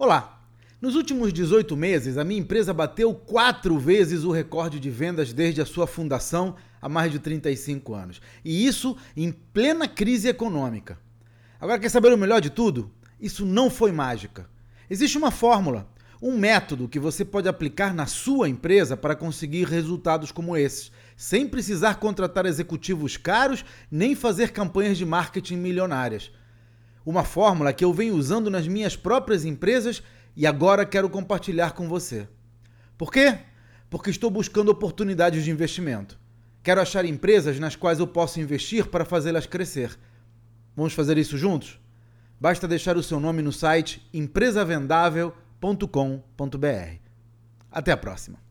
Olá! Nos últimos 18 meses, a minha empresa bateu quatro vezes o recorde de vendas desde a sua fundação há mais de 35 anos. E isso em plena crise econômica. Agora, quer saber o melhor de tudo? Isso não foi mágica. Existe uma fórmula, um método que você pode aplicar na sua empresa para conseguir resultados como esses, sem precisar contratar executivos caros nem fazer campanhas de marketing milionárias. Uma fórmula que eu venho usando nas minhas próprias empresas e agora quero compartilhar com você. Por quê? Porque estou buscando oportunidades de investimento. Quero achar empresas nas quais eu posso investir para fazê-las crescer. Vamos fazer isso juntos? Basta deixar o seu nome no site empresavendável.com.br. Até a próxima!